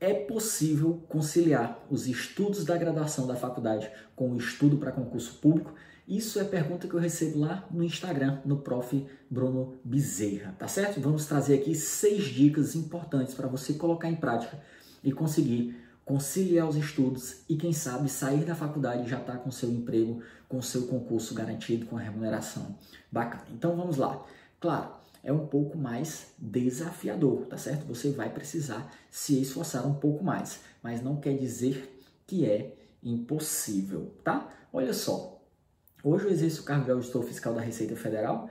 é possível conciliar os estudos da graduação da faculdade com o estudo para concurso público? Isso é pergunta que eu recebo lá no Instagram, no prof. Bruno Bezerra, tá certo? Vamos trazer aqui seis dicas importantes para você colocar em prática e conseguir conciliar os estudos e, quem sabe, sair da faculdade e já estar tá com seu emprego, com seu concurso garantido, com a remuneração bacana. Então vamos lá. Claro, é um pouco mais desafiador, tá certo? Você vai precisar se esforçar um pouco mais, mas não quer dizer que é impossível, tá? Olha só, Hoje eu exerço o cargo de auditor fiscal da Receita Federal,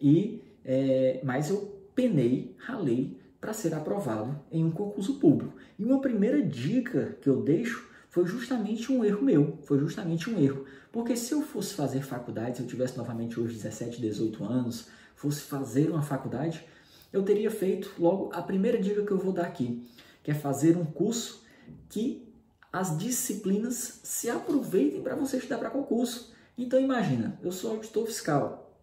e é, mas eu penei, ralei para ser aprovado em um concurso público. E uma primeira dica que eu deixo foi justamente um erro meu, foi justamente um erro. Porque se eu fosse fazer faculdade, se eu tivesse novamente hoje 17, 18 anos, fosse fazer uma faculdade, eu teria feito logo a primeira dica que eu vou dar aqui, que é fazer um curso que as disciplinas se aproveitem para você estudar para concurso. Então imagina, eu sou auditor fiscal.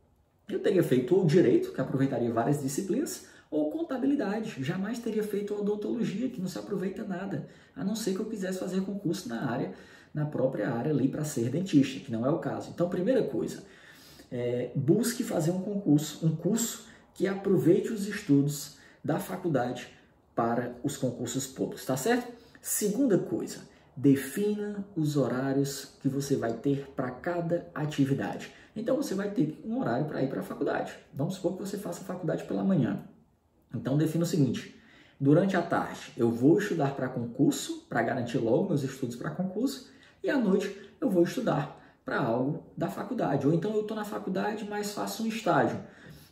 Eu teria feito ou direito, que aproveitaria várias disciplinas, contabilidade. Jamais teria feito odontologia, que não se aproveita nada, a não ser que eu quisesse fazer concurso na área, na própria área ali para ser dentista, que não é o caso. Então, primeira coisa, é, busque fazer um concurso, um curso que aproveite os estudos da faculdade para os concursos públicos, tá certo? Segunda coisa, defina os horários que você vai ter para cada atividade. Então você vai ter um horário para ir para a faculdade. Vamos supor que você faça a faculdade pela manhã. Então defina o seguinte: durante a tarde eu vou estudar para concurso, para garantir logo meus estudos para concurso, e à noite eu vou estudar para algo da faculdade. Ou então eu estou na faculdade, mas faço um estágio.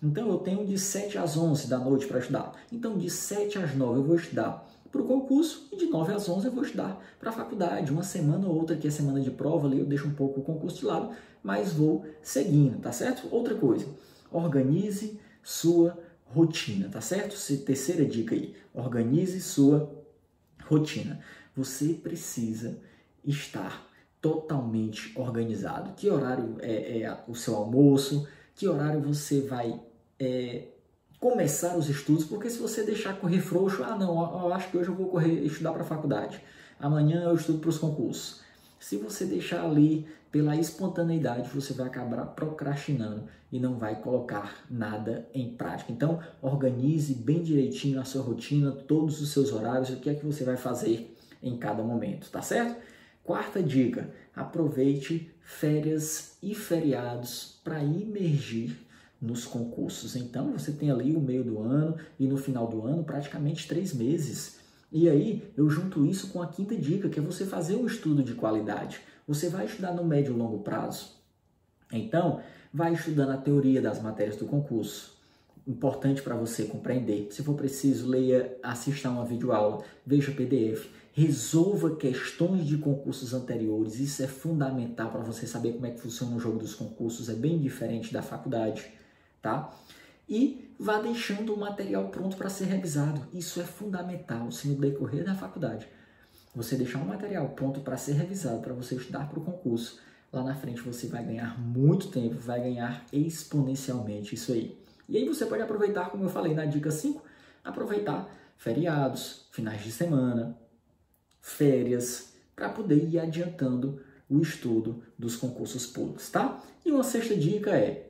Então eu tenho de 7 às 11 da noite para estudar. Então de 7 às 9 eu vou estudar para o concurso e de 9 às 11 eu vou estudar para a faculdade. Uma semana ou outra que é semana de prova, ali eu deixo um pouco o concurso de lado, mas vou seguindo, tá certo? Outra coisa, organize sua rotina, tá certo? Terceira dica aí, organize sua rotina. Você precisa estar totalmente organizado. Que horário é, é o seu almoço? Que horário você vai é, começar os estudos, porque se você deixar correr frouxo, ah não, eu acho que hoje eu vou correr estudar para a faculdade, amanhã eu estudo para os concursos. Se você deixar ali pela espontaneidade, você vai acabar procrastinando e não vai colocar nada em prática. Então, organize bem direitinho a sua rotina, todos os seus horários, o que é que você vai fazer em cada momento, tá certo? Quarta dica: aproveite férias e feriados para imergir nos concursos. Então você tem ali o meio do ano e no final do ano praticamente três meses. E aí eu junto isso com a quinta dica, que é você fazer um estudo de qualidade. Você vai estudar no médio e longo prazo. Então, vai estudando a teoria das matérias do concurso. Importante para você compreender. Se for preciso, leia, assista uma videoaula, veja PDF, resolva questões de concursos anteriores. Isso é fundamental para você saber como é que funciona o jogo dos concursos. É bem diferente da faculdade tá? E vá deixando o material pronto para ser revisado. Isso é fundamental se no decorrer da faculdade você deixar um material pronto para ser revisado, para você estudar para o concurso, lá na frente você vai ganhar muito tempo, vai ganhar exponencialmente isso aí. E aí você pode aproveitar, como eu falei na dica 5, aproveitar feriados, finais de semana, férias, para poder ir adiantando o estudo dos concursos públicos, tá? E uma sexta dica é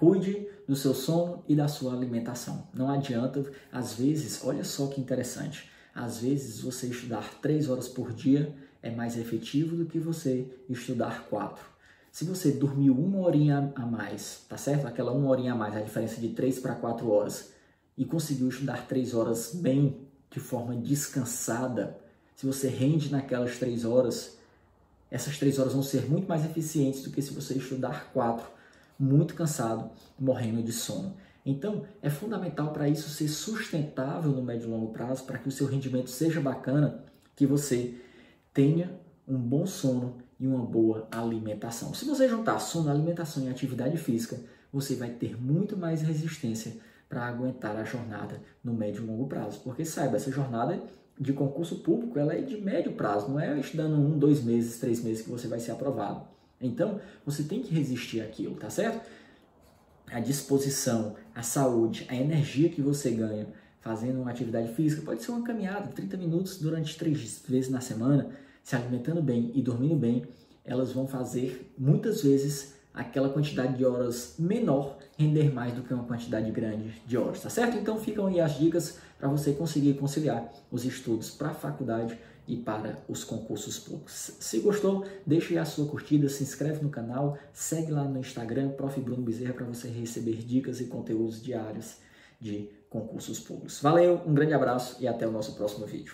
Cuide do seu sono e da sua alimentação. Não adianta, às vezes, olha só que interessante, às vezes você estudar três horas por dia é mais efetivo do que você estudar quatro. Se você dormir uma horinha a mais, tá certo? Aquela uma horinha a mais, a diferença de três para quatro horas, e conseguiu estudar três horas bem, de forma descansada, se você rende naquelas três horas, essas três horas vão ser muito mais eficientes do que se você estudar quatro muito cansado, morrendo de sono. Então, é fundamental para isso ser sustentável no médio e longo prazo, para que o seu rendimento seja bacana, que você tenha um bom sono e uma boa alimentação. Se você juntar sono, alimentação e atividade física, você vai ter muito mais resistência para aguentar a jornada no médio e longo prazo. Porque saiba, essa jornada de concurso público ela é de médio prazo, não é estudando um, dois meses, três meses que você vai ser aprovado. Então, você tem que resistir àquilo, tá certo? A disposição, a saúde, a energia que você ganha fazendo uma atividade física, pode ser uma caminhada, 30 minutos durante três vezes na semana, se alimentando bem e dormindo bem, elas vão fazer muitas vezes aquela quantidade de horas menor render mais do que uma quantidade grande de horas, tá certo? Então ficam aí as dicas para você conseguir conciliar os estudos para a faculdade e para os concursos públicos. Se gostou, deixe a sua curtida, se inscreve no canal, segue lá no Instagram, Prof. Bruno Bezerra, para você receber dicas e conteúdos diários de concursos públicos. Valeu, um grande abraço e até o nosso próximo vídeo.